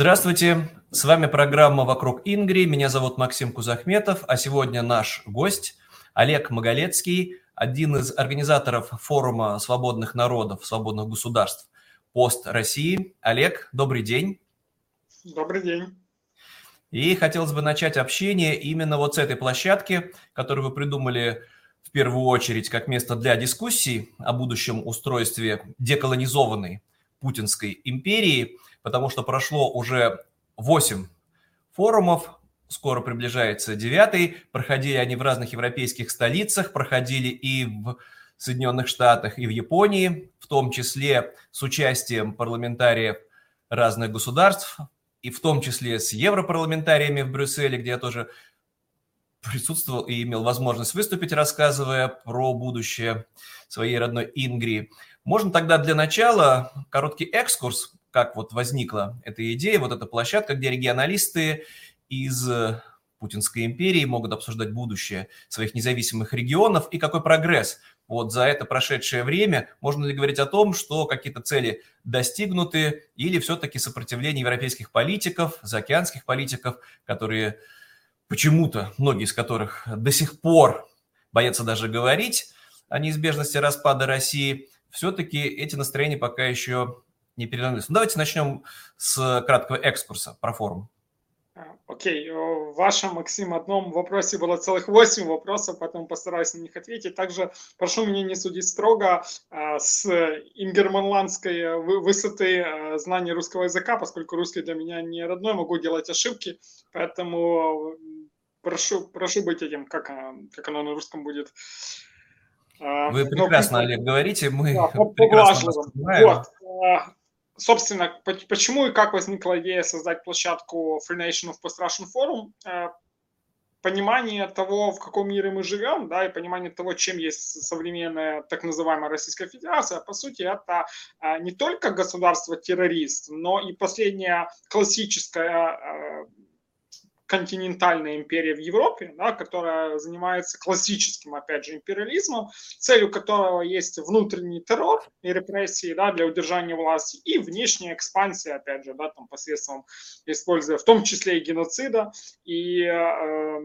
Здравствуйте, с вами программа «Вокруг Ингри», меня зовут Максим Кузахметов, а сегодня наш гость Олег Маголецкий, один из организаторов форума свободных народов, свободных государств «Пост России». Олег, добрый день. Добрый день. И хотелось бы начать общение именно вот с этой площадки, которую вы придумали в первую очередь как место для дискуссий о будущем устройстве деколонизованной Путинской империи – потому что прошло уже 8 форумов, скоро приближается девятый, проходили они в разных европейских столицах, проходили и в Соединенных Штатах, и в Японии, в том числе с участием парламентариев разных государств, и в том числе с европарламентариями в Брюсселе, где я тоже присутствовал и имел возможность выступить, рассказывая про будущее своей родной Ингрии. Можно тогда для начала короткий экскурс как вот возникла эта идея, вот эта площадка, где регионалисты из э, Путинской империи могут обсуждать будущее своих независимых регионов и какой прогресс вот за это прошедшее время. Можно ли говорить о том, что какие-то цели достигнуты или все-таки сопротивление европейских политиков, заокеанских политиков, которые почему-то, многие из которых до сих пор боятся даже говорить о неизбежности распада России, все-таки эти настроения пока еще не перевернулись. Ну, давайте начнем с краткого экскурса про форум. А, окей, okay. в вашем, Максим, одном вопросе было целых восемь вопросов, поэтому постараюсь на них ответить. Также прошу меня не судить строго а, с ингерманландской высоты а, знания русского языка, поскольку русский для меня не родной, могу делать ошибки, поэтому прошу, прошу быть этим, как, как оно на русском будет. Вы прекрасно, Но, Олег, говорите, мы да, прекрасно вас понимаем. Вот собственно, почему и как возникла идея создать площадку Free Nation of Post-Russian Forum? Э, понимание того, в каком мире мы живем, да, и понимание того, чем есть современная так называемая Российская Федерация, по сути, это э, не только государство-террорист, но и последняя классическая э, континентальная империя в Европе, да, которая занимается классическим, опять же, империализмом, целью которого есть внутренний террор и репрессии да, для удержания власти и внешняя экспансия, опять же, да, там, посредством используя в том числе и геноцида и э,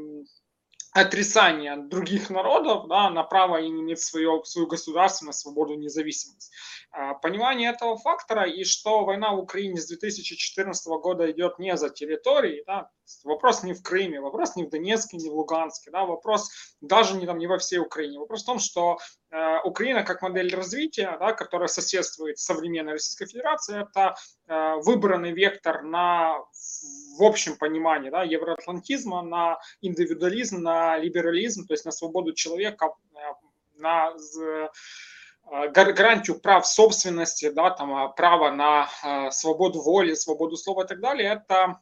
отрицание других народов да, на право иметь свое, свою государственную свободу, независимость. А, понимание этого фактора и что война в Украине с 2014 года идет не за территорией, да, вопрос не в Крыме, вопрос не в Донецке, не в Луганске, да, вопрос даже не, там, не во всей Украине. Вопрос в том, что э, Украина как модель развития, да, которая соседствует с современной Российской Федерацией, это э, выбранный вектор на в общем понимании да, евроатлантизма, на индивидуализм, на либерализм, то есть на свободу человека, э, на Э, гарантию прав собственности, да, там, а, право на э, свободу воли, свободу слова и так далее, это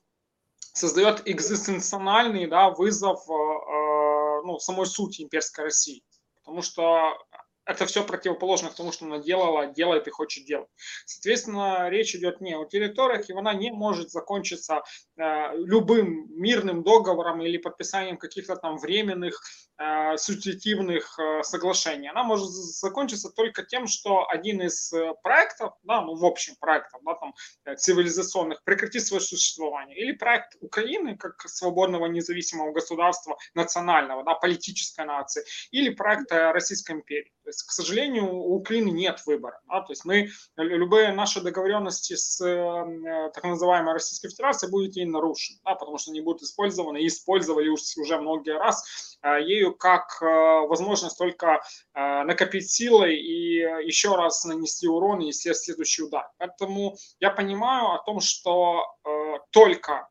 создает экзистенциональный да, вызов э, ну, самой сути имперской России. Потому что это все противоположно тому, что она делала, делает и хочет делать. Соответственно, речь идет не о территориях, и она не может закончиться э, любым мирным договором или подписанием каких-то там временных э, субъективных э, соглашений. Она может закончиться только тем, что один из э, проектов, да, ну в общем проектов, да, там э, цивилизационных, прекратит свое существование. Или проект Украины как свободного независимого государства национального, да, политической нации, или проект э, Российской империи. То есть, к сожалению, у Украины нет выбора. Да? То есть мы, любые наши договоренности с э, так называемой Российской Федерацией будут ей нарушены, да? потому что они будут использованы и использовали уже многие раз э, ею как э, возможность только накопить силы и еще раз нанести урон и следующий удар. Поэтому я понимаю о том, что только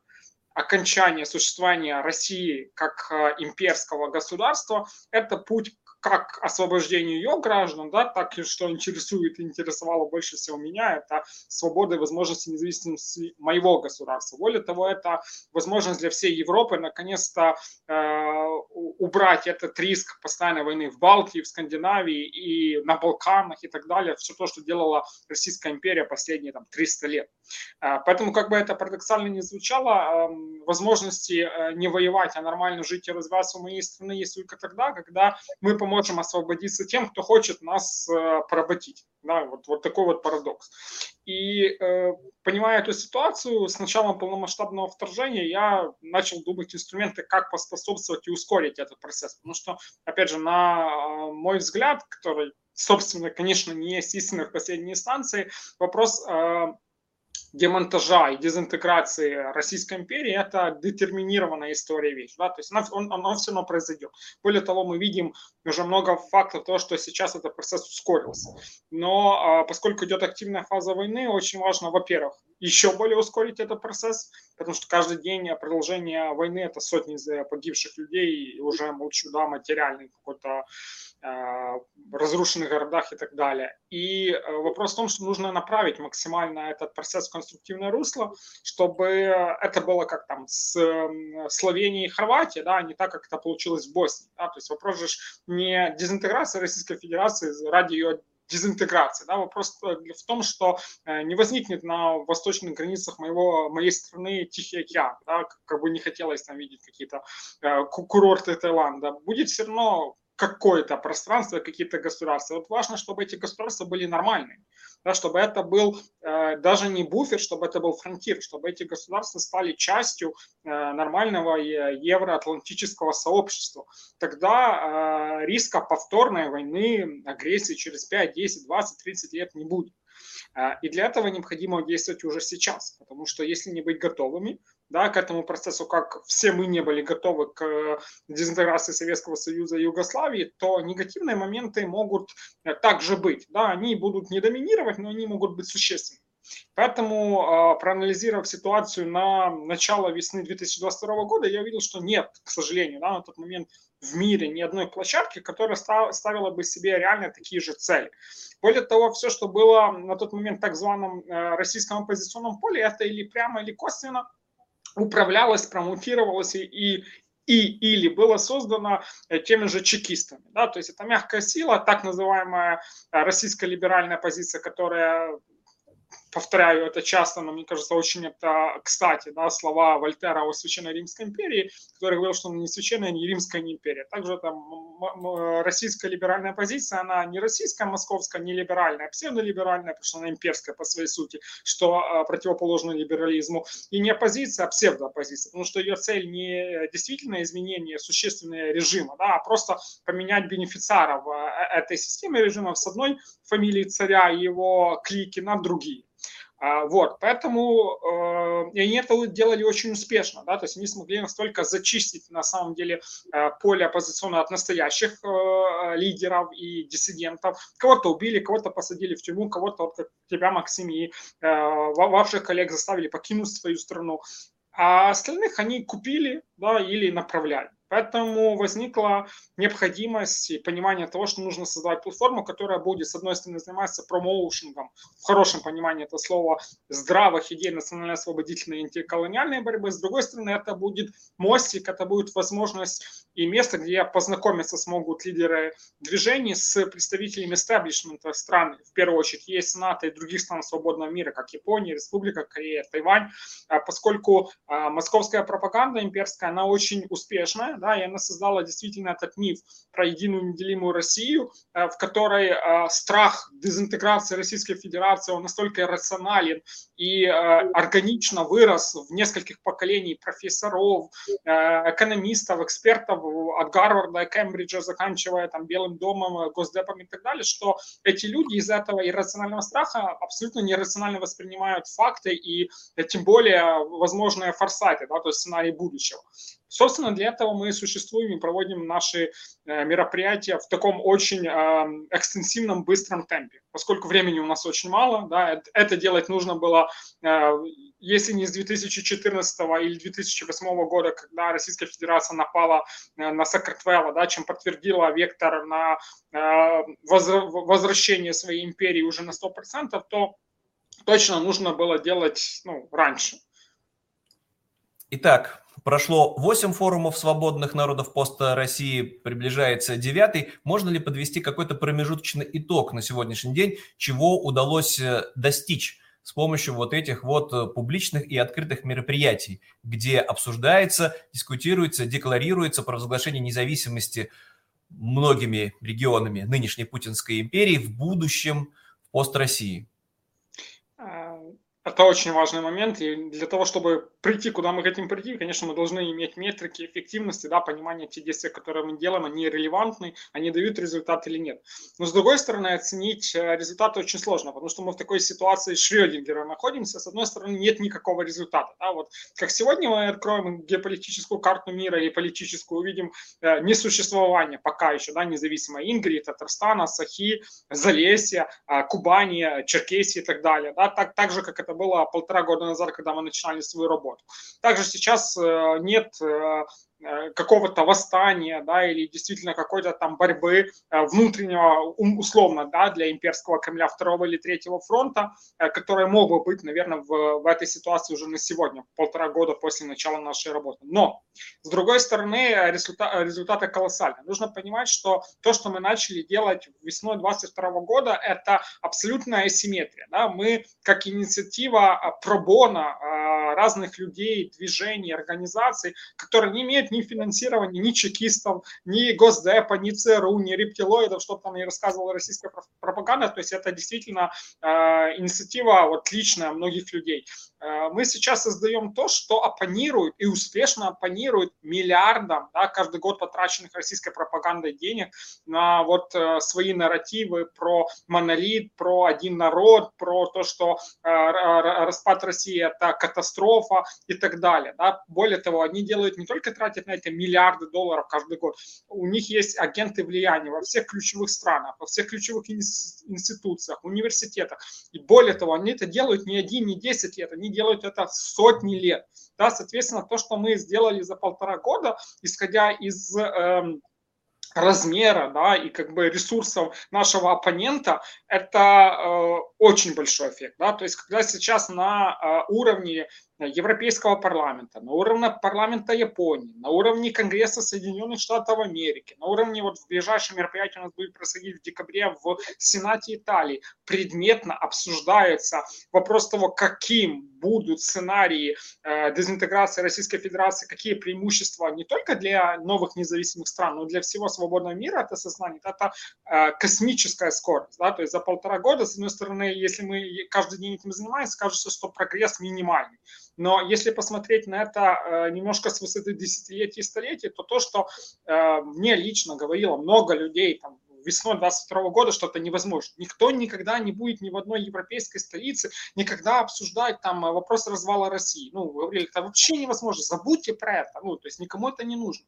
окончание существования России как имперского государства – это путь как освобождению ее граждан, да, так и что интересует и интересовало больше всего меня, это свобода и возможность независимости моего государства. Более того, это возможность для всей Европы наконец-то э, убрать этот риск постоянной войны в Балтии, в Скандинавии и на Балканах и так далее, все то, что делала Российская империя последние там, 300 лет. Э, поэтому, как бы это парадоксально не звучало, э, возможности э, не воевать, а нормально жить и развиваться у моей страны есть только тогда, когда мы помогаем можем освободиться тем, кто хочет нас э, поработить. Да, вот, вот такой вот парадокс. И э, понимая эту ситуацию, с началом полномасштабного вторжения я начал думать инструменты, как поспособствовать и ускорить этот процесс. Потому что, опять же, на э, мой взгляд, который, собственно, конечно, не есть истинной в последней инстанции, вопрос демонтажа и дезинтеграции Российской империи, это детерминированная история вещь. Да? То есть она, он, оно все равно произойдет. Более того, мы видим уже много фактов того, что сейчас этот процесс ускорился. Но а, поскольку идет активная фаза войны, очень важно, во-первых, еще более ускорить этот процесс, потому что каждый день продолжение войны это сотни погибших людей, и уже молчу, да, материальный какой-то Э, разрушенных городах и так далее. И э, вопрос в том, что нужно направить максимально этот процесс в конструктивное русло, чтобы это было как там с Словенией и Хорватией, да, а не так, как это получилось в Боснии. Да? То есть вопрос же не дезинтеграция Российской Федерации ради ее дезинтеграции. Да? Вопрос в том, что э, не возникнет на восточных границах моего, моей страны Тихий океан, да? как бы не хотелось там видеть какие-то курорты Таиланда. Будет все равно какое-то пространство, какие-то государства. Вот важно, чтобы эти государства были нормальными, да, чтобы это был э, даже не буфер, чтобы это был фронтир, чтобы эти государства стали частью э, нормального евроатлантического сообщества. Тогда э, риска повторной войны, агрессии через 5, 10, 20, 30 лет не будет. Э, и для этого необходимо действовать уже сейчас, потому что если не быть готовыми, да, к этому процессу, как все мы не были готовы к э, дезинтеграции Советского Союза и Югославии, то негативные моменты могут э, также быть. Да, они будут не доминировать, но они могут быть существенными. Поэтому, а, проанализировав ситуацию на начало весны 2022 года, я увидел, что нет, к сожалению, да, на тот момент в мире ни одной площадки, которая ставила бы себе реально такие же цели. Более того, все, что было на тот момент так званом э, российском оппозиционном поле, это или прямо, или косвенно управлялось, промутировалось и, и или было создано э, теми же чекистами. Да? То есть это мягкая сила, так называемая э, российская либеральная позиция, которая повторяю это часто, но мне кажется, очень это кстати, да, слова Вольтера о Священной Римской империи, который говорил, что она не священная, не римская, не империя. Также там российская либеральная позиция, она не российская, московская, не либеральная, а псевдолиберальная, потому что она имперская по своей сути, что а, противоположно либерализму, и не оппозиция, а псевдооппозиция, потому что ее цель не действительно изменение существенного режима, да, а просто поменять бенефициаров э, этой системы режима с одной фамилии царя и его клики на другие. А, вот, поэтому э, они это делали очень успешно, да, то есть они смогли настолько зачистить на самом деле э, поле оппозиционно от настоящих э, лидеров и диссидентов. Кого-то убили, кого-то посадили в тюрьму, кого-то, вот как тебя, Максим, и э, ваших коллег заставили покинуть свою страну. А остальных они купили, да, или направляли. Поэтому возникла необходимость и понимание того, что нужно создавать платформу, которая будет, с одной стороны, заниматься промоушенгом, в хорошем понимании этого слова, здравых идей национально-освободительной и антиколониальной борьбы. С другой стороны, это будет мостик, это будет возможность и место, где познакомиться смогут лидеры движений с представителями эстаблишмента стран, в первую очередь есть НАТО и других стран свободного мира, как Япония, Республика Корея, Тайвань, а поскольку а, московская пропаганда имперская, она очень успешная, да, и она создала действительно этот миф про единую неделимую Россию, э, в которой э, страх дезинтеграции Российской Федерации, он настолько рационален и э, органично вырос в нескольких поколений профессоров, экономистов, экспертов от Гарварда, Кембриджа, заканчивая там Белым домом, Госдепом и так далее, что эти люди из этого иррационального страха абсолютно нерационально воспринимают факты и тем более возможные форсайты, да, то есть сценарий будущего. Собственно, для этого мы существуем и проводим наши э, мероприятия в таком очень э, экстенсивном, быстром темпе. Поскольку времени у нас очень мало, да, это делать нужно было, э, если не с 2014 или 2008 года, когда Российская Федерация напала на Сакартвелла, да, чем подтвердила вектор на возвращение своей империи уже на 100%, то точно нужно было делать ну, раньше. Итак, Прошло 8 форумов свободных народов поста России, приближается 9. Можно ли подвести какой-то промежуточный итог на сегодняшний день, чего удалось э, достичь с помощью вот этих вот э, публичных и открытых мероприятий, где обсуждается, дискутируется, декларируется провозглашение независимости многими регионами нынешней Путинской империи в будущем пост России? Это очень важный момент, и для того, чтобы прийти, куда мы хотим прийти, конечно, мы должны иметь метрики эффективности, да, понимание, те действия, которые мы делаем, они релевантны, они дают результат или нет. Но, с другой стороны, оценить э, результаты очень сложно, потому что мы в такой ситуации Шрёдингера находимся, с одной стороны, нет никакого результата. Да, вот как сегодня мы откроем геополитическую карту мира и политическую, увидим э, несуществование пока еще, да, независимой Ингрии, Татарстана, Сахи, Залесья, э, Кубани, Черкесии и так далее, да, так, так же, как это это было полтора года назад, когда мы начинали свою работу. Также сейчас э, нет э, какого-то восстания, да, или действительно какой-то там борьбы э, внутреннего, условно, да, для имперского Кремля второго или третьего фронта, э, которые могут быть, наверное, в, в этой ситуации уже на сегодня, полтора года после начала нашей работы. Но, с другой стороны, результат, результаты колоссальные. Нужно понимать, что то, что мы начали делать весной 22 года, это абсолютная асимметрия. Да? Мы, как инициатива пробона разных людей, движений, организаций, которые не имеют ни финансирования, ни чекистов, ни Госдепа, ни ЦРУ, ни рептилоидов, что там не рассказывала российская пропаганда. То есть это действительно э, инициатива вот личная многих людей. Э, мы сейчас создаем то, что оппонирует и успешно оппонирует миллиардам да, каждый год потраченных российской пропагандой денег на вот э, свои нарративы про монолит, про один народ, про то, что распад России это катастрофа и так далее. Да. Более того, они делают не только тратят это миллиарды долларов каждый год, у них есть агенты влияния во всех ключевых странах, во всех ключевых институциях, университетах. И более того, они это делают не один, не десять лет, они делают это сотни лет. Да, соответственно, то, что мы сделали за полтора года, исходя из э, размера да, и как бы ресурсов нашего оппонента, это э, очень большой эффект. Да? То есть, когда сейчас на э, уровне Европейского парламента, на уровне парламента Японии, на уровне Конгресса Соединенных Штатов Америки, на уровне вот в ближайшем мероприятии у нас будет происходить в декабре в Сенате Италии, предметно обсуждается вопрос того, каким будут сценарии э, дезинтеграции Российской Федерации, какие преимущества не только для новых независимых стран, но и для всего свободного мира это сознание, это э, космическая скорость. Да? То есть за полтора года, с одной стороны, если мы каждый день этим занимаемся, кажется, что прогресс минимальный. Но если посмотреть на это э, немножко с высоты десятилетий и столетий, то то, что э, мне лично говорило много людей там, весной 22 года, что это невозможно. Никто никогда не будет ни в одной европейской столице никогда обсуждать там вопрос развала России. Ну, это вообще невозможно, забудьте про это. Ну, то есть никому это не нужно.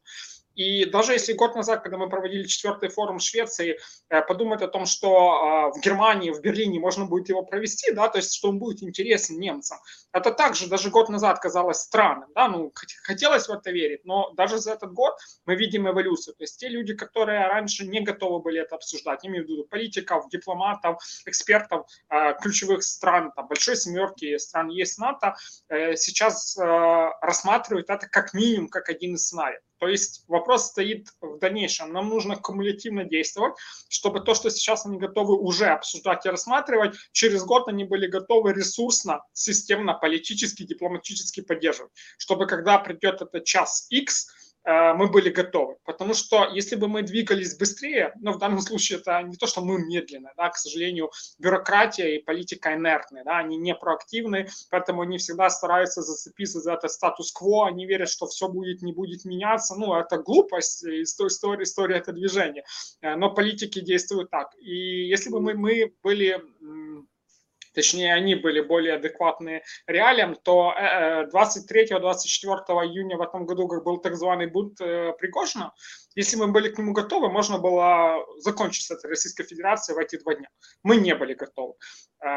И даже если год назад, когда мы проводили четвертый форум Швеции, э, подумать о том, что а, в Германии, в Берлине можно будет его провести, да, то есть что он будет интересен немцам, это также даже год назад казалось странным, да, ну, хотелось в это верить, но даже за этот год мы видим эволюцию. То есть те люди, которые раньше не готовы были это обсуждать, я имею в виду политиков, дипломатов, экспертов э, ключевых стран, там, большой семерки стран есть НАТО, э, сейчас рассматривают это как минимум, как один из сценариев. То есть вопрос стоит в дальнейшем. Нам нужно кумулятивно действовать, чтобы то, что сейчас они готовы уже обсуждать и рассматривать, через год они были готовы ресурсно, системно, политически, дипломатически поддерживать. Чтобы когда придет этот час X, мы были готовы. Потому что если бы мы двигались быстрее, но в данном случае это не то, что мы медленно, да, к сожалению, бюрократия и политика инертны, да, они не проактивны, поэтому они всегда стараются зацепиться за это статус-кво, они верят, что все будет, не будет меняться, ну, это глупость, история, история это движение, э, но политики действуют так. И если бы мы, мы были точнее они были более адекватные реалиям, то 23-24 э, э, июня в этом году, был так званый бунт э, Пригожина, если мы были к нему готовы, можно было закончить с этой Российской Федерацией в эти два дня. Мы не были готовы.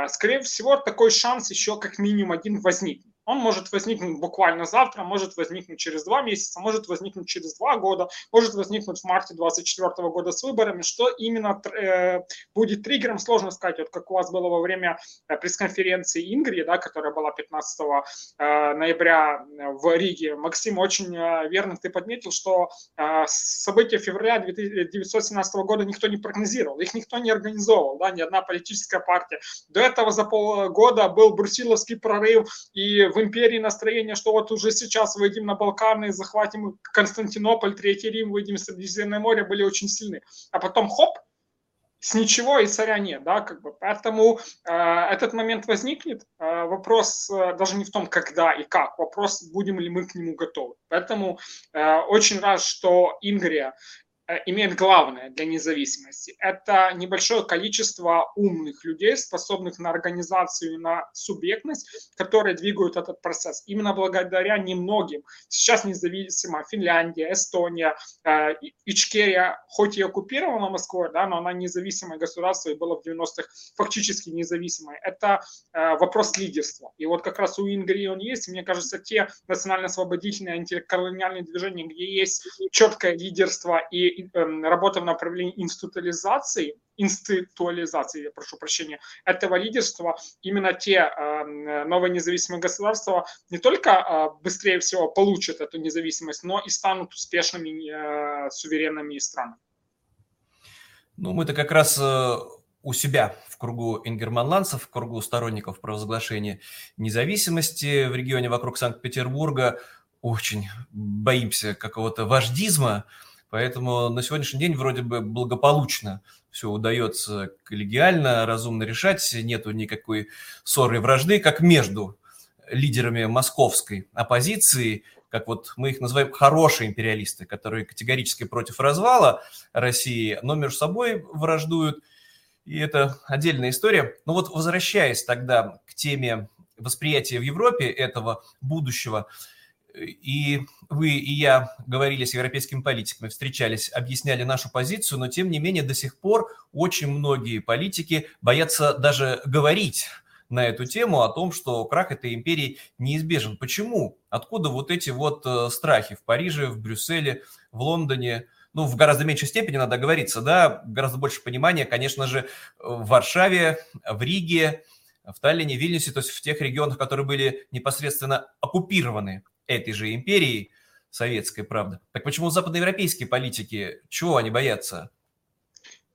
Скорее всего, такой шанс еще как минимум один возникнет. Он может возникнуть буквально завтра, может возникнуть через два месяца, может возникнуть через два года, может возникнуть в марте 2024 года с выборами. Что именно э, будет триггером, сложно сказать. Вот как у вас было во время э, пресс-конференции Ингри, да, которая была 15 э, ноября в Риге. Максим, очень э, верно ты подметил, что э, события февраля 1917 года никто не прогнозировал, их никто не организовывал, да, ни одна политическая партия. До этого за полгода был Брусиловский прорыв, и империи настроение, что вот уже сейчас выйдем на Балканы, захватим Константинополь, Третий Рим, выйдем в Средиземное море, были очень сильны. А потом хоп, с ничего и царя нет, да, как бы. Поэтому э, этот момент возникнет. Э, вопрос э, даже не в том, когда и как, вопрос, будем ли мы к нему готовы. Поэтому э, очень рад, что Ингрия имеет главное для независимости. Это небольшое количество умных людей, способных на организацию, на субъектность, которые двигают этот процесс. Именно благодаря немногим. Сейчас независима Финляндия, Эстония, э, Ичкерия, хоть и оккупирована Москвой, да, но она независимое государство и было в 90-х фактически независимой. Это э, вопрос лидерства. И вот как раз у Ингрии он есть. мне кажется, те национально-освободительные антиколониальные движения, где есть четкое лидерство и работа в направлении институализации, институализации, я прошу прощения, этого лидерства, именно те эм, новые независимые государства не только э, быстрее всего получат эту независимость, но и станут успешными э, суверенными странами. Ну, мы-то как раз э, у себя в кругу ингерманландцев, в кругу сторонников провозглашения независимости в регионе вокруг Санкт-Петербурга очень боимся какого-то вождизма, Поэтому на сегодняшний день вроде бы благополучно все удается коллегиально, разумно решать, нету никакой ссоры и вражды, как между лидерами московской оппозиции, как вот мы их называем хорошие империалисты, которые категорически против развала России, но между собой враждуют, и это отдельная история. Но вот возвращаясь тогда к теме восприятия в Европе этого будущего, и вы и я говорили с европейскими политиками, встречались, объясняли нашу позицию, но тем не менее до сих пор очень многие политики боятся даже говорить на эту тему о том, что крах этой империи неизбежен. Почему? Откуда вот эти вот э, страхи в Париже, в Брюсселе, в Лондоне? Ну, в гораздо меньшей степени надо говориться, да, гораздо больше понимания, конечно же, в Варшаве, в Риге, в Таллине, Вильнюсе, то есть в тех регионах, которые были непосредственно оккупированы этой же империи советской, правда. Так почему западноевропейские политики, чего они боятся?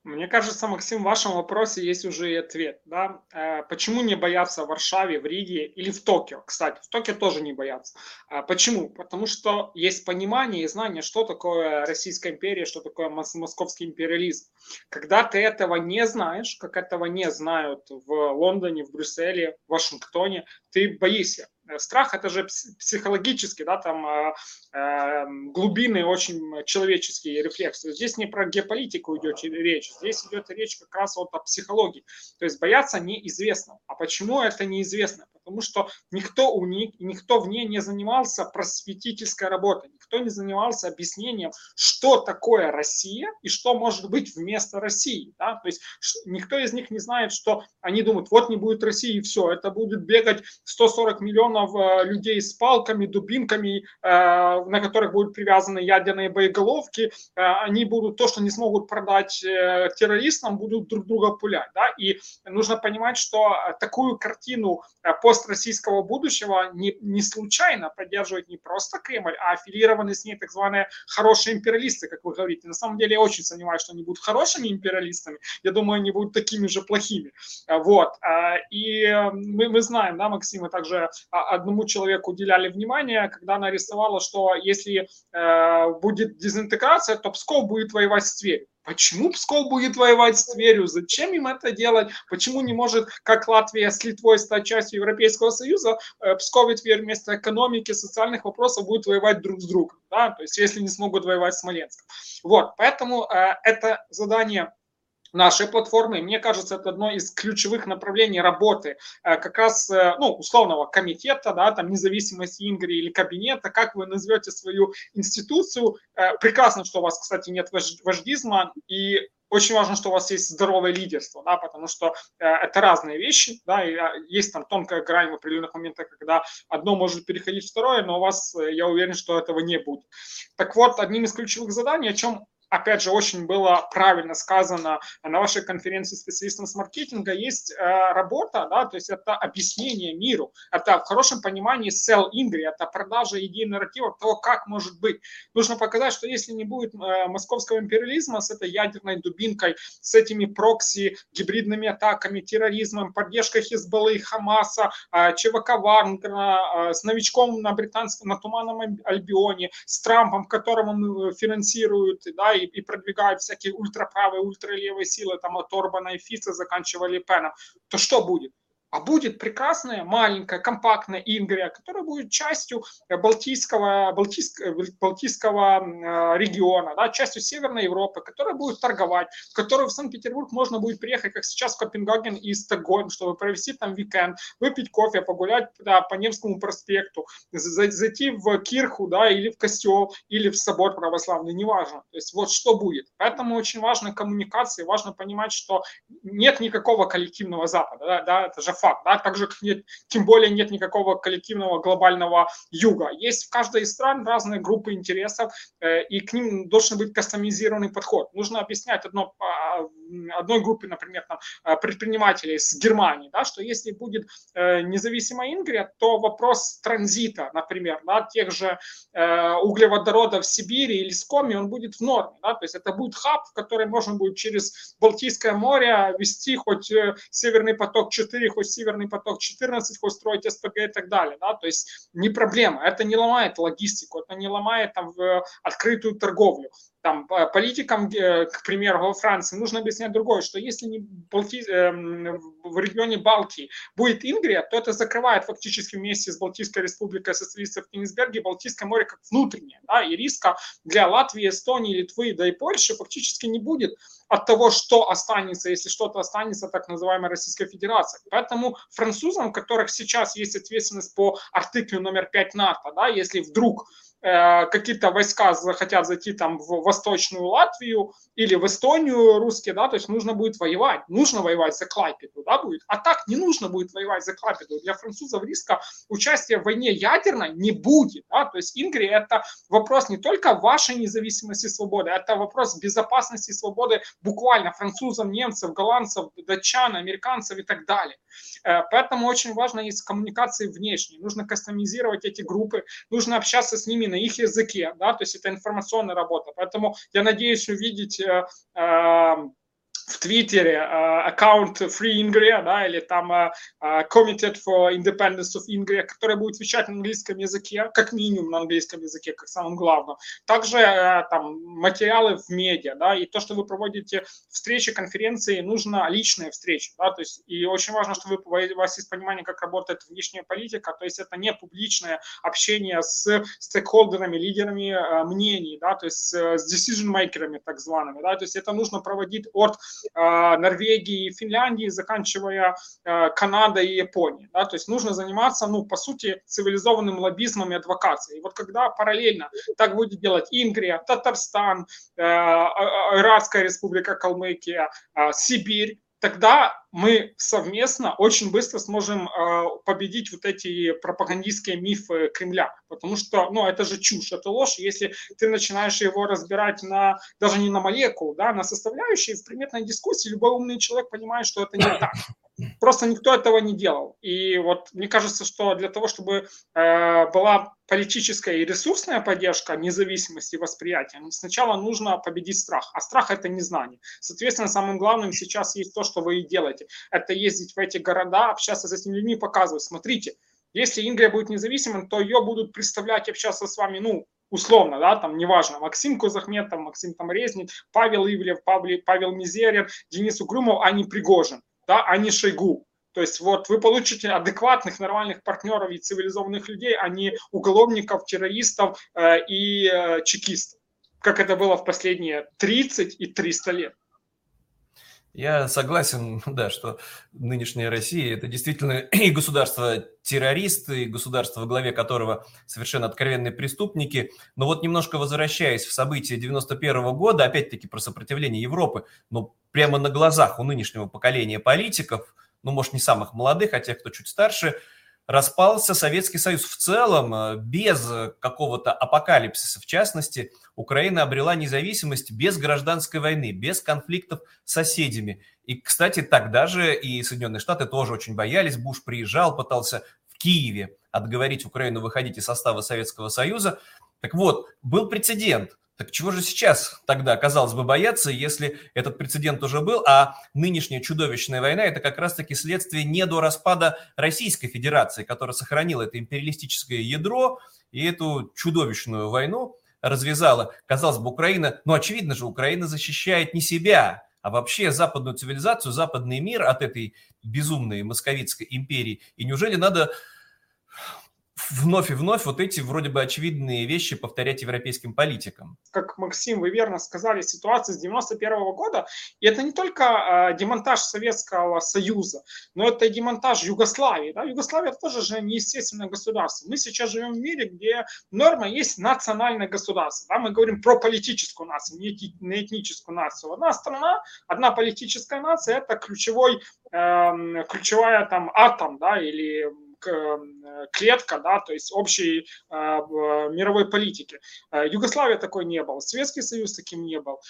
Мне кажется, Максим, в вашем вопросе есть уже и ответ. Да? Э, почему не боятся в Варшаве, в Риге или в Токио? Кстати, в Токио тоже не боятся. А почему? Потому что есть понимание и знание, что такое Российская империя, что такое московский империализм. Когда ты этого не знаешь, как этого не знают в Лондоне, в Брюсселе, в Вашингтоне, ты боишься. Э, страх это же психологический, да, там э, э, глубинный, очень человеческий рефлекс. Здесь не про геополитику идет речь, здесь идет речь как раз вот о психологии. То есть бояться неизвестно. А почему это неизвестно? Потому что никто у них, никто в ней не занимался просветительской работой, никто не занимался объяснением, что такое Россия и что может быть вместо России. Да? То есть никто из них не знает, что они думают, вот не будет России и все, это будет бегать 140 миллионов э, людей с палками, дубинками, э, на которых будут привязаны ядерные боеголовки, э, они будут то, что не смогут продать террористам, будут друг друга пулять. Да? И нужно понимать, что такую картину построссийского будущего не, не случайно поддерживает не просто Кремль, а аффилированные с ней так званые хорошие империалисты, как вы говорите. На самом деле я очень сомневаюсь, что они будут хорошими империалистами. Я думаю, они будут такими же плохими. Вот. И мы, мы знаем, да, Максим, мы также одному человеку уделяли внимание, когда она арестовала, что если э, будет дезинтеграция, то Псков будет воевать с Тверью. Почему Псков будет воевать с Тверью? Зачем им это делать? Почему не может, как Латвия с Литвой стать частью Европейского Союза, э, Псков и Тверь вместо экономики, социальных вопросов будут воевать друг с другом? Да? То есть если не смогут воевать с Смоленском. Вот, поэтому э, это задание нашей платформы. мне кажется, это одно из ключевых направлений работы э, как раз, э, ну, условного комитета, да, там, независимости Ингри или кабинета, как вы назовете свою институцию. Э, прекрасно, что у вас, кстати, нет вождизма, и очень важно, что у вас есть здоровое лидерство, да, потому что э, это разные вещи, да, и есть там тонкая грань в определенных моментах, когда одно может переходить в второе, но у вас, я уверен, что этого не будет. Так вот, одним из ключевых заданий, о чем опять же, очень было правильно сказано на вашей конференции специалистам с маркетинга, есть э, работа, да, то есть это объяснение миру, это в хорошем понимании sell Ingrid, это продажа идей нарратива того, как может быть. Нужно показать, что если не будет э, московского империализма с этой ядерной дубинкой, с этими прокси, гибридными атаками, терроризмом, поддержкой Хизбаллы, Хамаса, э, ЧВК Вагнера, э, с новичком на британском, на Туманном Альбионе, с Трампом, которого он финансирует, да, и, и продвигают всякие ультраправые, ультралевые силы, там от Орбана и Фица заканчивали Пеном, то что будет? А будет прекрасная, маленькая, компактная Ингрия, которая будет частью э, Балтийского, Балтийского, э, Балтийского э, региона, да, частью Северной Европы, которая будет торговать, в которую в Санкт-Петербург можно будет приехать, как сейчас в Копенгаген и Стокгольм, чтобы провести там уикенд, выпить кофе, погулять да, по Невскому проспекту, зайти в Кирху, да, или в костел, или в собор православный, неважно. То есть вот что будет. Поэтому очень важна коммуникация, важно понимать, что нет никакого коллективного Запада, да, да это же факт, да, так же, как нет, тем более нет никакого коллективного глобального юга. Есть в каждой из стран разные группы интересов, э, и к ним должен быть кастомизированный подход. Нужно объяснять одно, а, одной группе, например, там, э, предпринимателей с Германии, да, что если будет э, независимая Ингрия, то вопрос транзита, например, да, тех же э, углеводородов в Сибири или с Коми, он будет в норме, да, то есть это будет хаб, в который можно будет через Балтийское море вести хоть Северный поток-4, хоть Северный поток-14, хоть строить СПГ и так далее, да, то есть не проблема, это не ломает логистику, это не ломает там в открытую торговлю там, политикам, э, к примеру, во Франции нужно объяснять другое, что если не Балти... Эм, в регионе Балтии будет Ингрия, то это закрывает фактически вместе с Балтийской республикой социалистов Кенигсберге Балтийское море как внутреннее, да, и риска для Латвии, Эстонии, Литвы, да и Польши фактически не будет от того, что останется, если что-то останется, так называемая Российская Федерация. Поэтому французам, у которых сейчас есть ответственность по артиклю номер 5 НАТО, да, если вдруг Э, какие-то войска захотят зайти там в Восточную Латвию или в Эстонию русские, да, то есть нужно будет воевать, нужно воевать за Клайпеду, да, будет. А так не нужно будет воевать за Клайпеду. Для французов риска участия в войне ядерной не будет, да, то есть Ингри это вопрос не только вашей независимости и свободы, это вопрос безопасности и свободы буквально французам, немцев, голландцев, датчан, американцев и так далее. Э, поэтому очень важно есть коммуникации внешние, нужно кастомизировать эти группы, нужно общаться с ними на их языке, да, то есть это информационная работа. Поэтому я надеюсь увидеть э, э, в Твиттере э, аккаунт Free Ingria, да, или там uh, Committed for Independence of Ingria, который будет вещать на английском языке, как минимум на английском языке, как самым главным. Также там материалы в медиа, да, и то, что вы проводите встречи, конференции, нужно личные встречи, да, то есть и очень важно, что вы, у вас есть понимание, как работает внешняя политика, то есть это не публичное общение с стейкхолдерами, лидерами мнений, да, то есть с decision-makерами так зваными, да, то есть это нужно проводить от Норвегии, Финляндии, заканчивая э, Канадой и Японией. Да? То есть нужно заниматься, ну, по сути, цивилизованным лоббизмом и адвокацией. И вот когда параллельно так будет делать Ингрия, Татарстан, э, Иратская республика Калмыкия, Сибирь, тогда мы совместно очень быстро сможем э, победить вот эти пропагандистские мифы Кремля. Потому что, ну, это же чушь, это ложь. Если ты начинаешь его разбирать на, даже не на молекулу, да, на составляющие, в предметной дискуссии любой умный человек понимает, что это не так. Просто никто этого не делал. И вот мне кажется, что для того, чтобы э, была политическая и ресурсная поддержка независимости восприятия, сначала нужно победить страх. А страх – это незнание. Соответственно, самым главным сейчас есть то, что вы и делаете. Это ездить в эти города, общаться с этими людьми, показывать. Смотрите, если Ингрия будет независимым, то ее будут представлять общаться с вами, ну, условно, да, там, неважно, Максим Кузахметов, Максим там Павел Ивлев, Павел, Павел Мизерин, Денис Угрюмов, а не Пригожин да, а не Шойгу. То есть вот вы получите адекватных, нормальных партнеров и цивилизованных людей, а не уголовников, террористов э, и э, чекистов, как это было в последние 30 и 300 лет. Я согласен, да, что нынешняя Россия – это действительно и государство-террорист, и государство, во главе которого совершенно откровенные преступники. Но вот немножко возвращаясь в события 91 -го года, опять-таки про сопротивление Европы, но прямо на глазах у нынешнего поколения политиков, ну, может, не самых молодых, а тех, кто чуть старше, распался Советский Союз в целом, э, без какого-то апокалипсиса. В частности, Украина обрела независимость без гражданской войны, без конфликтов с соседями. И, кстати, тогда же и Соединенные Штаты тоже очень боялись. Буш приезжал, пытался в Киеве отговорить Украину выходить из состава Советского Союза. Так вот, был прецедент. Так чего же сейчас тогда, казалось бы, бояться, если этот прецедент уже был, а нынешняя чудовищная война – это как раз-таки следствие не до распада Российской Федерации, которая сохранила это империалистическое ядро и эту чудовищную войну развязала. Казалось бы, Украина, ну, очевидно же, Украина защищает не себя, а вообще западную цивилизацию, западный мир от этой безумной московитской империи. И неужели надо вновь и вновь вот эти вроде бы очевидные вещи повторять европейским политикам. Как Максим, вы верно сказали, ситуация с 91 -го года, и это не только э, демонтаж Советского Союза, но это и демонтаж Югославии. Да? Югославия тоже же неестественное государство. Мы сейчас живем в мире, где норма есть национальное государство. Да? Мы говорим про политическую нацию, не, этническую нацию. Одна страна, одна политическая нация – это ключевой, э, ключевая там атом да, или клетка, да, то есть общей э, мировой политики. Э, Югославия такой не был, Советский Союз таким не был.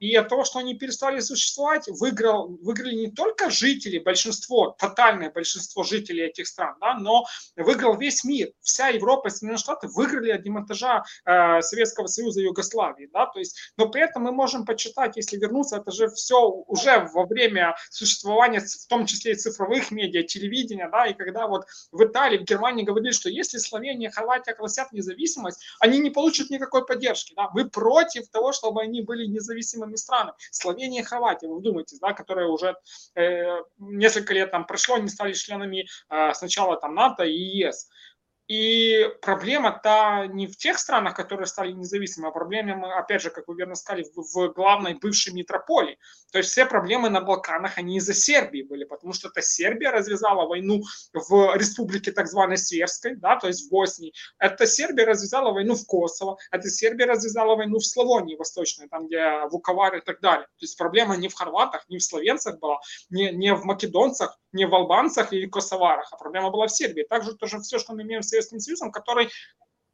И от того, что они перестали существовать, выиграл, выиграли не только жители, большинство, тотальное большинство жителей этих стран, да, но выиграл весь мир. Вся Европа и Соединенные Штаты выиграли от демонтажа Советского Союза и Югославии. Да, то есть, но при этом мы можем почитать, если вернуться, это же все уже во время существования, в том числе и цифровых медиа, телевидения, да, и когда вот в Италии, в Германии говорили, что если Словения, Хорватия огласят независимость, они не получат никакой поддержки. Да? Мы против того, чтобы они были независимыми странами. Словения и Хорватия, вы вдумайтесь, да, которые уже э, несколько лет там прошло, они стали членами э, сначала там НАТО и ЕС. И проблема-то не в тех странах, которые стали независимыми, а проблема, опять же, как вы верно сказали, в, в главной бывшей метрополии. То есть все проблемы на Балканах, они из-за Сербии были, потому что это Сербия развязала войну в республике так званой Сверской, да, то есть в Боснии. Это Сербия развязала войну в Косово, это Сербия развязала войну в Славонии Восточной, там где Вуковар и так далее. То есть проблема не в хорватах, не в словенцах была, не, не в македонцах, не в албанцах или косоварах, а проблема была в Сербии. Также тоже все, что мы имеем с Советским Союзом, который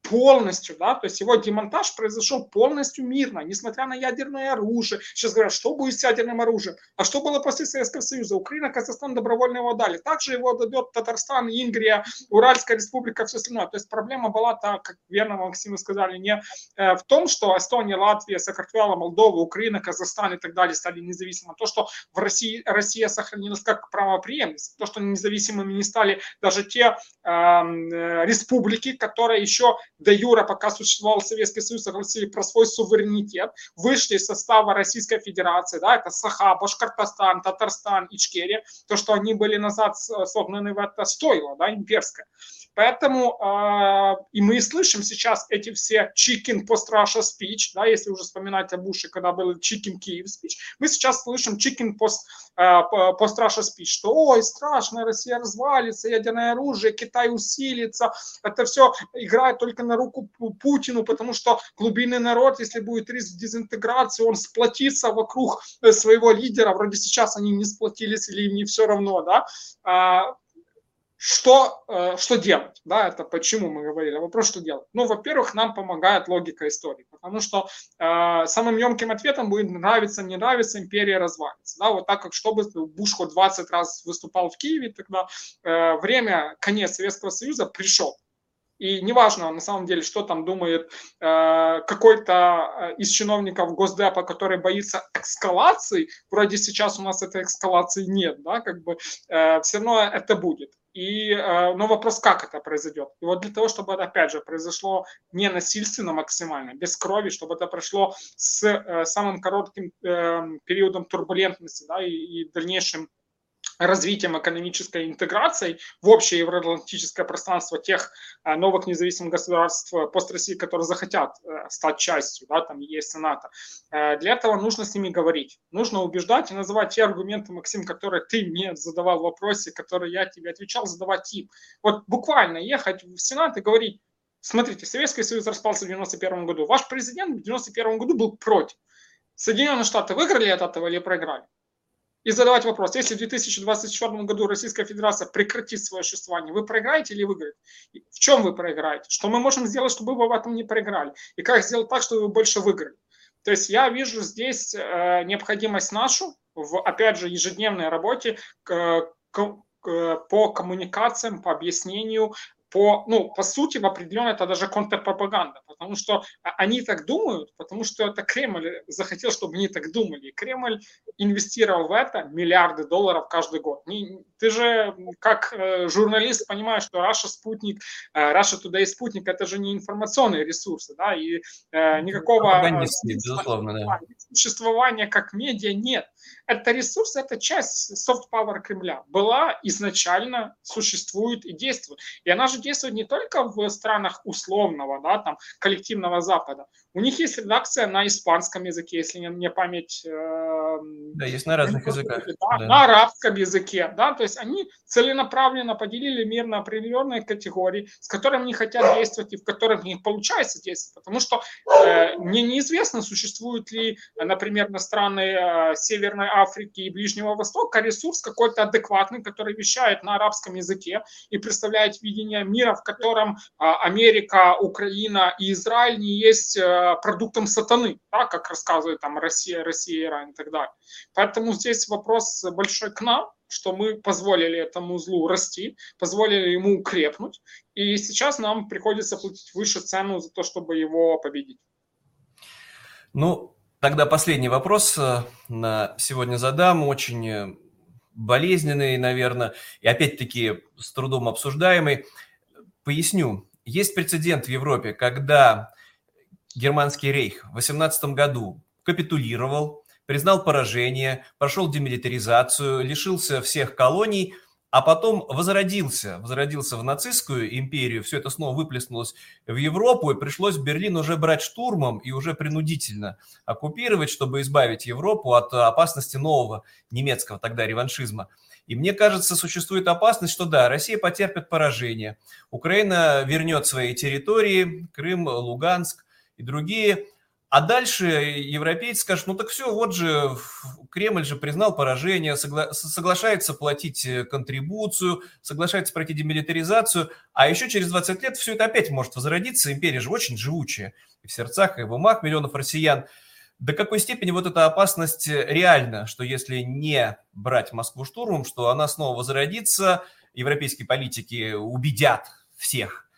полностью, да, то есть его демонтаж произошел полностью мирно, несмотря на ядерное оружие. Сейчас говорят, что будет с ядерным оружием? А что было после Советского Союза? Украина, Казахстан добровольно его дали. Также его дадет Татарстан, Ингрия, Уральская республика, все остальное. То есть проблема была, так, как верно Максим сказали, не э, в том, что Эстония, Латвия, Сакартвела, Молдова, Украина, Казахстан и так далее стали независимыми. То, что в России Россия сохранилась как правоприемность, то, что независимыми не стали даже те эм, э, республики, которые еще до юра, пока существовал Советский Союз, согласили про свой суверенитет, вышли из состава Российской Федерации, да, это Саха, Башкортостан, Татарстан, Ичкерия, то, что они были назад согнаны в это стоило, да, имперское. Поэтому э, и мы слышим сейчас эти все chicken post Russia speech, да, если уже вспоминать о Буше, когда был chicken Kyiv speech, мы сейчас слышим chicken post, э, post Russia speech, что ой, страшно, Россия развалится, ядерное оружие, Китай усилится, это все играет только на руку Путину, потому что глубинный народ, если будет риск дезинтеграции, он сплотится вокруг э, своего лидера, вроде сейчас они не сплотились или им не все равно, да, а, что, э, что делать? Да, это почему мы говорили. Вопрос, что делать? Ну, во-первых, нам помогает логика истории, потому что э, самым емким ответом будет нравится, не нравится, империя развалится. Да, вот так как, чтобы Буш хоть 20 раз выступал в Киеве, тогда э, время, конец Советского Союза пришел. И неважно, на самом деле, что там думает э, какой-то э, из чиновников Госдепа, который боится эскалации, вроде сейчас у нас этой эскалации нет, да, как бы э, все равно это будет. И, но вопрос, как это произойдет. И вот для того, чтобы это, опять же, произошло не насильственно максимально, без крови, чтобы это прошло с самым коротким э, периодом турбулентности да, и, и дальнейшим развитием экономической интеграции в общее евроатлантическое пространство тех э, новых независимых государств э, пост России, которые захотят э, стать частью, да, там есть НАТО. Для этого нужно с ними говорить, нужно убеждать и называть те аргументы, Максим, которые ты мне задавал в вопросе, которые я тебе отвечал, задавать им. Вот буквально ехать в Сенат и говорить, смотрите, Советский Союз распался в 91 году, ваш президент в 91 году был против. Соединенные Штаты выиграли от этого или проиграли? И задавать вопрос, если в 2024 году Российская Федерация прекратит свое существование, вы проиграете или выиграете? В чем вы проиграете? Что мы можем сделать, чтобы вы в этом не проиграли? И как сделать так, чтобы вы больше выиграли? То есть я вижу здесь э, необходимость нашу в, опять же, ежедневной работе по коммуникациям, по объяснению, по, ну, по сути, в определенной это даже контрпропаганда, потому что они так думают, потому что это Кремль захотел, чтобы они так думали. И Кремль инвестировал в это миллиарды долларов каждый год. Не, ты же как э, журналист понимаешь, что Russia Спутник, э, Russia Today Спутник это же не информационные ресурсы, да, и э, никакого э, безусловно, да. существования как медиа нет. Это ресурс, это часть soft power Кремля. Была изначально, существует и действует. И она же действует не только в странах условного, да, там, коллективного Запада. У них есть редакция на испанском языке, если мне память... Э, да, есть на разных языках. Да, да. На арабском языке, да, то есть они целенаправленно поделили мир на определенные категории, с которыми они хотят действовать и в которых не получается действовать, потому что э, мне неизвестно, существует ли, например, на страны э, Северной Африки и Ближнего Востока ресурс какой-то адекватный, который вещает на арабском языке и представляет видение мира, в котором э, Америка, Украина и Израиль не есть э, продуктом сатаны, да, как рассказывает там Россия, Россия, Иран и так далее. Поэтому здесь вопрос большой к нам, что мы позволили этому злу расти, позволили ему укрепнуть, и сейчас нам приходится платить выше цену за то, чтобы его победить. Ну, тогда последний вопрос э, на сегодня задам, очень э, болезненный, наверное, и опять-таки с трудом обсуждаемый. Поясню. Есть прецедент в Европе, когда германский рейх в 18 году капитулировал, признал поражение, прошел демилитаризацию, лишился всех колоний, а потом возродился, возродился в нацистскую империю, все это снова выплеснулось в Европу, и пришлось Берлин уже брать штурмом и уже принудительно оккупировать, чтобы избавить Европу от опасности нового немецкого тогда реваншизма. И мне кажется, существует опасность, что да, Россия потерпит поражение, Украина вернет свои территории, Крым, Луганск, и другие. А дальше европейцы скажут, ну так все, вот же Кремль же признал поражение, согла- соглашается платить э, контрибуцию, соглашается пройти демилитаризацию, а еще через 20 лет все это опять может возродиться. Империя же очень живучая и в сердцах, и в умах миллионов россиян. До какой степени вот эта опасность э, реальна, что если не брать Москву штурмом, что она снова возродится, европейские политики убедят всех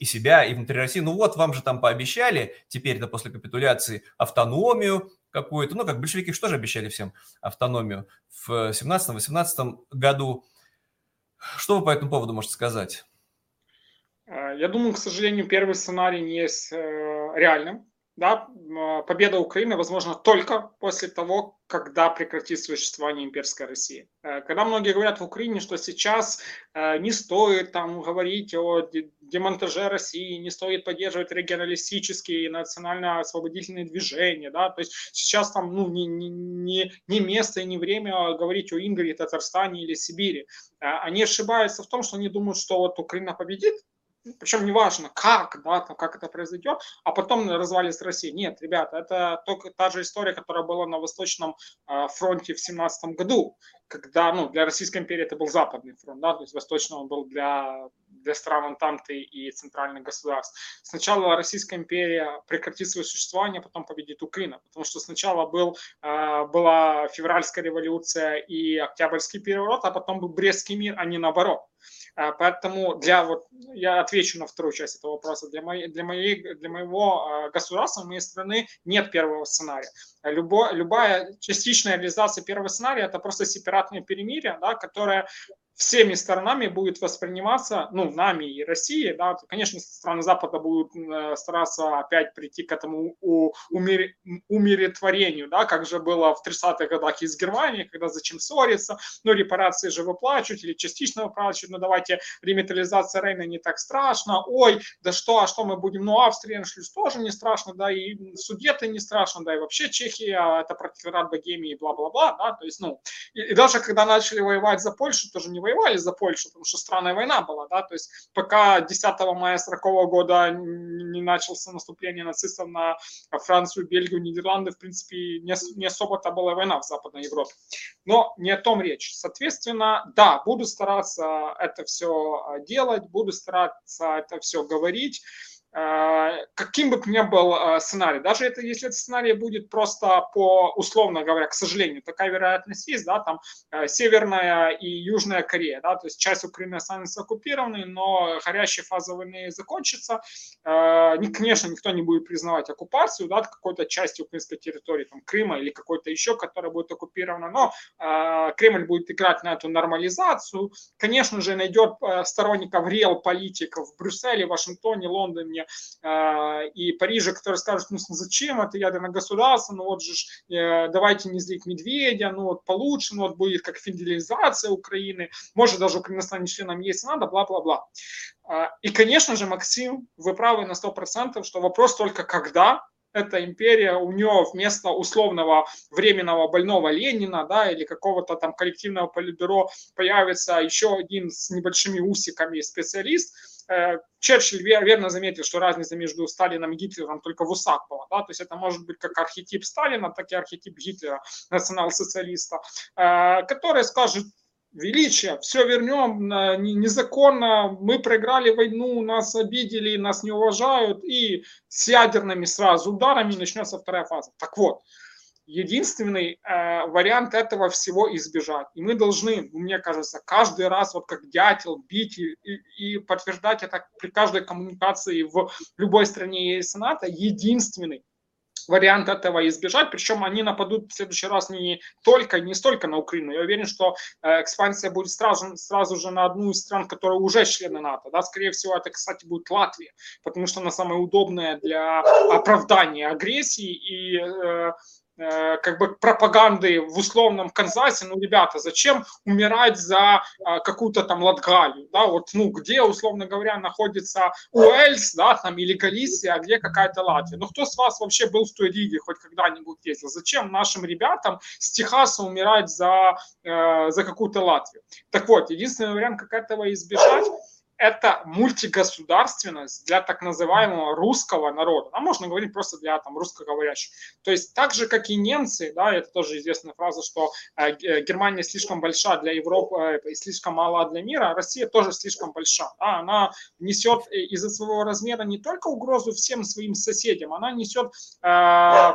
и себя, и внутри России. Ну вот, вам же там пообещали, теперь-то после капитуляции, автономию какую-то. Ну, как большевики что же обещали всем автономию в 17-18 году. Что вы по этому поводу можете сказать? Э, я думаю, к сожалению, первый сценарий не есть э, реальным да, а, победа Украины возможна только после того, когда прекратит существование имперской России. Э, когда многие говорят в Украине, что сейчас э, не стоит там говорить о демонтаже России, не стоит поддерживать регионалистические и национально-освободительные движения, да, то есть сейчас там ну, не, не, не место и не время говорить о Ингрии, Татарстане или Сибири. Э, они ошибаются в том, что они думают, что вот Украина победит, причем неважно как, да, там, как это произойдет, а потом развалится Россия. Нет, ребята, это только та же история, которая была на Восточном э, фронте в 17 году, когда, ну, для Российской империи это был Западный фронт, да, то есть Восточный он был для, для стран Антанты и центральных государств. Сначала Российская империя прекратит свое существование, а потом победит Украина, потому что сначала был, э, была февральская революция и Октябрьский переворот, а потом был Брестский мир, а не наоборот. А, поэтому для вот, я отвечу на вторую часть этого вопроса, для, моей, для, моей, для моего а, государства, моей страны нет первого сценария. Любо, любая частичная реализация первого сценария – это просто сепаратное перемирие, да, которое всеми сторонами будет восприниматься, ну, нами и Россией, да, то, конечно, страны Запада будут э, стараться опять прийти к этому умир, умиротворению, да, как же было в 30-х годах из Германии, когда зачем ссориться, ну, репарации же выплачивать или частично выплачивать, ну, давайте реметализация Рейна не так страшно, ой, да что, а что мы будем, ну, Австрия, Аншлюз тоже не страшно, да, и Судеты не страшно, да, и вообще Чехия, а это протекторат Богемии, бла-бла-бла, да, то есть, ну, и, и даже когда начали воевать за Польшу, тоже не воевали, воевали за Польшу, потому что странная война была, да, то есть пока 10 мая 40 года не начался наступление нацистов на Францию, Бельгию, Нидерланды, в принципе, не, особо-то была война в Западной Европе. Но не о том речь. Соответственно, да, буду стараться это все делать, буду стараться это все говорить, Э, каким бы ни был э, сценарий, даже это, если этот сценарий будет просто по, условно говоря, к сожалению, такая вероятность есть, да, там э, Северная и Южная Корея, да, то есть часть Украины останется оккупированной, но горящая фаза войны закончится, конечно, никто не будет признавать оккупацию, да, какой-то части украинской территории, там, Крыма или какой-то еще, которая будет оккупирована, но Кремль будет играть на эту нормализацию, конечно же, найдет сторонников реал-политиков в Брюсселе, Вашингтоне, Лондоне, э, и Парижа, которые скажут, ну зачем это ядерное государство, ну вот же э, давайте не злить медведя, ну вот получше, ну вот будет как федерализация Украины, может даже Украина станет членом если надо, бла-бла-бла. Э, и, конечно же, Максим, вы правы на 100%, что вопрос только когда, эта империя, у нее вместо условного временного больного Ленина, да, или какого-то там коллективного политбюро появится еще один с небольшими усиками специалист, Черчилль верно заметил, что разница между Сталином и Гитлером только в усах была. Да? То есть это может быть как архетип Сталина, так и архетип Гитлера, национал-социалиста, э, который скажет, величие, все вернем незаконно, мы проиграли войну, нас обидели, нас не уважают, и с ядерными сразу ударами начнется вторая фаза. Так вот, единственный э, вариант этого всего избежать. И мы должны, мне кажется, каждый раз вот как дятел бить и, и, и подтверждать это при каждой коммуникации в любой стране Сената. Единственный вариант этого избежать, причем они нападут в следующий раз не только, не столько на Украину. Я уверен, что э, экспансия будет сразу, сразу же на одну из стран, которые уже члены НАТО. Да? Скорее всего, это, кстати, будет Латвия, потому что она самая удобная для оправдания агрессии и Э, как бы пропаганды в условном Канзасе, ну, ребята, зачем умирать за а, какую-то там Латгалию, да, вот, ну, где, условно говоря, находится Уэльс, да, там, или Галисия, а где какая-то Латвия. Ну, кто с вас вообще был в той лиге хоть когда-нибудь ездил? Зачем нашим ребятам с Техаса умирать за, э, за какую-то Латвию? Так вот, единственный вариант, как этого избежать, это мультигосударственность для так называемого русского народа. А можно говорить просто для там, русскоговорящих. То есть так же, как и немцы, да, это тоже известная фраза, что э, э Германия слишком большая для Европы э, и слишком мала для мира, а Россия тоже слишком большая. Да, она несет из-за своего размера не только угрозу всем своим соседям, она несет э,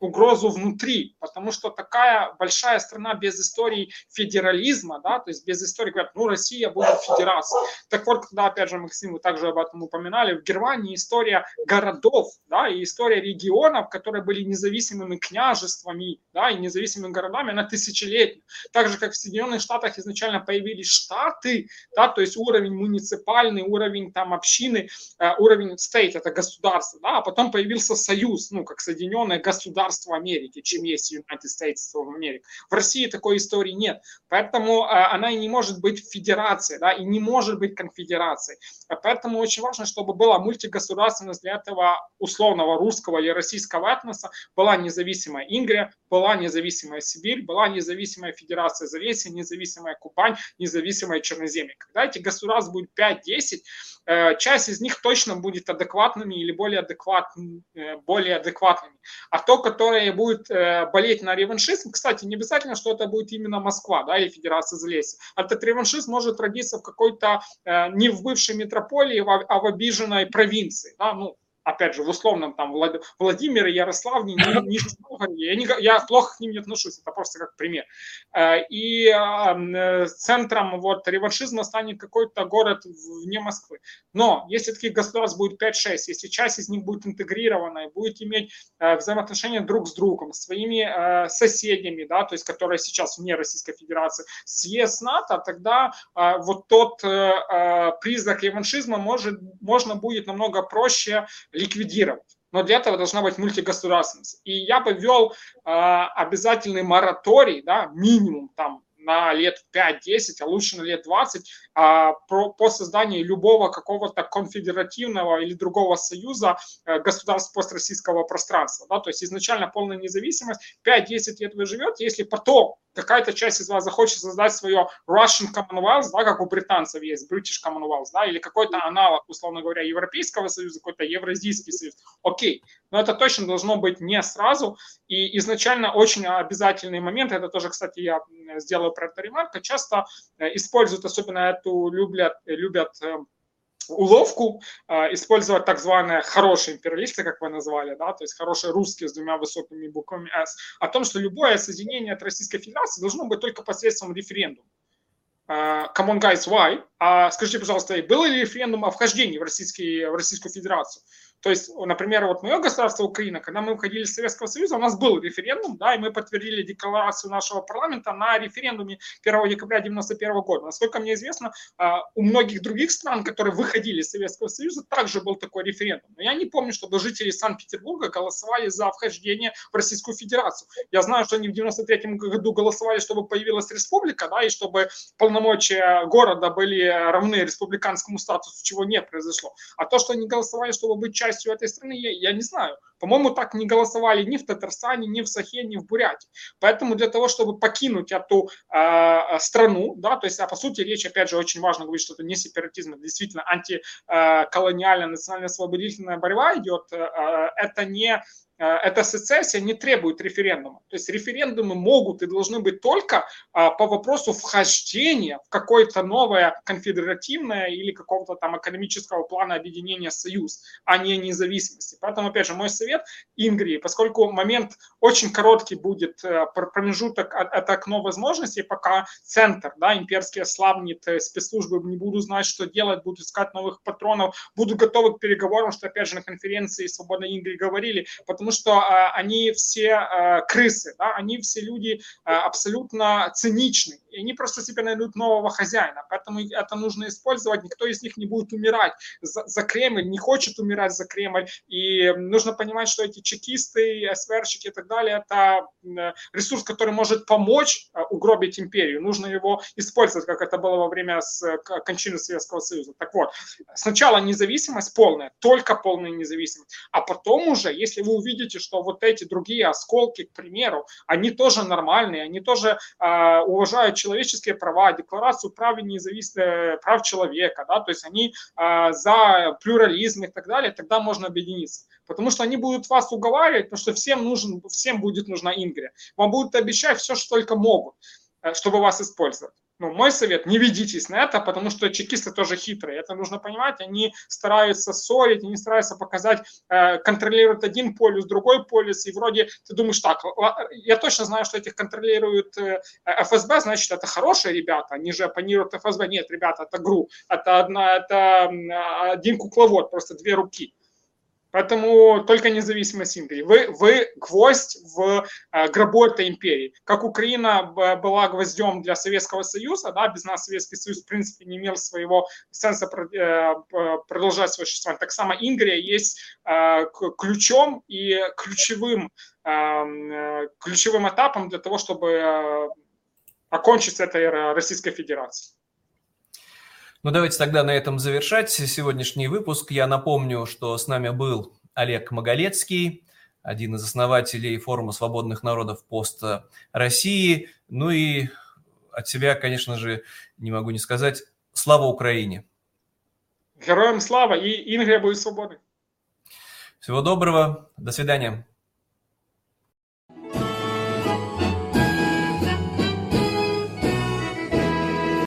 угрозу внутри, потому что такая большая страна без истории федерализма, да, то есть без истории, говорят, ну, Россия будет федерацией. Так вот, когда, опять же, Максим, вы также об этом упоминали, в Германии история городов, да, и история регионов, которые были независимыми княжествами, да, и независимыми городами, она тысячелетняя. Так же, как в Соединенных Штатах изначально появились штаты, да, то есть уровень муниципальный, уровень там общины, э, уровень state, это государство, да, а потом появился союз, ну, как Соединенное государство, государства Америки, чем есть United States of America. В России такой истории нет. Поэтому а, она и не может быть федерацией, да, и не может быть конфедерацией. А поэтому очень важно, чтобы была мультигосударственность для этого условного русского или российского этноса, была независимая Ингрия, была независимая Сибирь, была независимая Федерация Залесья, независимая Кубань, независимая Черноземье. Когда эти государства будет 5-10, э, часть из них точно будет адекватными или более, адекватными, э, более адекватными. А то, которое будет э, болеть на реваншизм, кстати, не обязательно, что это будет именно Москва да, или Федерация Залесья. Этот реваншизм может родиться в какой-то, не в бывшей метрополии, а в обиженной провинции. Да, ну, опять же, в условном там Влад... Владимире, Ярославне, Новгороде, я, не, я плохо к ним не отношусь, это просто как пример. Э, и э, центром вот реваншизма станет какой-то город вне Москвы. Но если таких государств будет 5-6, если часть из них будет интегрирована и будет иметь э, взаимоотношения друг с другом, своими соседями, да, то есть которые сейчас вне Российской Федерации, с ЕС, НАТО, тогда вот тот признак реваншизма может, можно будет намного проще ликвидировать. Но для этого должна быть мультигосударственность. И я бы ввел э, обязательный мораторий, да, минимум там на лет 5-10, а лучше на лет 20, а, про, по созданию любого какого-то конфедеративного или другого союза а, государств построссийского пространства. Да? То есть изначально полная независимость, 5-10 лет вы живете, если потом какая-то часть из вас захочет создать свое Russian Commonwealth, да, как у британцев есть British Commonwealth, да, или какой-то аналог, условно говоря, Европейского Союза, какой-то Евразийский Союз. Окей, но это точно должно быть не сразу. И изначально очень обязательный момент, это тоже, кстати, я сделаю про это ремарка, часто э, используют, особенно эту любят, любят э, уловку э, использовать так званые хорошие империалисты, как вы назвали, да, то есть хорошие русские с двумя высокими буквами «С», о том, что любое соединение от Российской Федерации должно быть только посредством референдума. Uh, come on, guys, why? А скажите, пожалуйста, был ли референдум о вхождении в, Российский, в Российскую Федерацию? То есть, например, вот мое государство Украина, когда мы выходили из Советского Союза, у нас был референдум, да, и мы подтвердили декларацию нашего парламента на референдуме 1 декабря 1991 года. Насколько мне известно, а, у многих других стран, которые выходили из Советского Союза, также был такой референдум. Но я не помню, чтобы жители Санкт-Петербурга голосовали за вхождение в Российскую Федерацию. Я знаю, что они в 1993 году голосовали, чтобы появилась республика, да, и чтобы полномочия города были равны республиканскому статусу, чего не произошло. А то, что они голосовали, чтобы быть частью частью этой страны, я, я не знаю. По-моему, так не голосовали ни в Татарстане, ни в Сахе, ни в Бурятии. Поэтому для того, чтобы покинуть эту э, страну, да, то есть, а по сути речь, опять же, очень важно говорить, что это не сепаратизм, это действительно антиколониальная национально-освободительная борьба идет, э, это не эта сецессия не требует референдума. То есть референдумы могут и должны быть только а, по вопросу вхождения в какое-то новое конфедеративное или какого-то там экономического плана объединения союз, а не независимости. Поэтому, опять же, мой совет Ингрии, поскольку момент очень короткий будет э, промежуток, это окно возможностей, пока центр, да, имперский ослабнет, э, спецслужбы не будут знать, что делать, будут искать новых патронов, будут готовы к переговорам, что, опять же, на конференции Свободной Ингрии говорили, потому потому что а, они все а, крысы, да, они все люди а, абсолютно циничны, и они просто себе найдут нового хозяина, поэтому это нужно использовать, никто из них не будет умирать за, за Кремль, не хочет умирать за Кремль, и нужно понимать, что эти чекисты, СВРщики и так далее, это ресурс, который может помочь угробить империю, нужно его использовать, как это было во время кончины Советского Союза. Так вот, сначала независимость полная, только полная независимость, а потом уже, если вы увидите видите, что вот эти другие осколки, к примеру, они тоже нормальные, они тоже э, уважают человеческие права, декларацию прав и независимых прав человека, да, то есть они э, за плюрализм и так далее, тогда можно объединиться. Потому что они будут вас уговаривать, потому что всем, нужен, всем будет нужна Ингрия. Вам будут обещать все, что только могут, э, чтобы вас использовать ну, мой совет, не ведитесь на это, потому что чекисты тоже хитрые. Это нужно понимать. Они стараются ссорить, они стараются показать, э, контролируют один полюс, другой полюс, и вроде ты думаешь, так, я точно знаю, что этих контролирует э, ФСБ, значит, это хорошие ребята, они же оппонируют ФСБ. Нет, ребята, это ГРУ, это, одна, это один кукловод, просто две руки. Поэтому только независимость империи. Вы, вы гвоздь в э, гробу этой империи. Как Украина была гвоздем для Советского Союза, да, без нас Советский Союз в принципе не имел своего сенса э, продолжать свое существование. Так само Ингрия есть э, ключом и ключевым, эм, ключевым этапом для того, чтобы окончить с этой Российской Федерацией. Ну, давайте тогда на этом завершать сегодняшний выпуск. Я напомню, что с нами был Олег Маголецкий, один из основателей форума свободных народов пост России. Ну и от себя, конечно же, не могу не сказать, слава Украине. Героям слава и Ингрия будет свободной. Всего доброго, до свидания.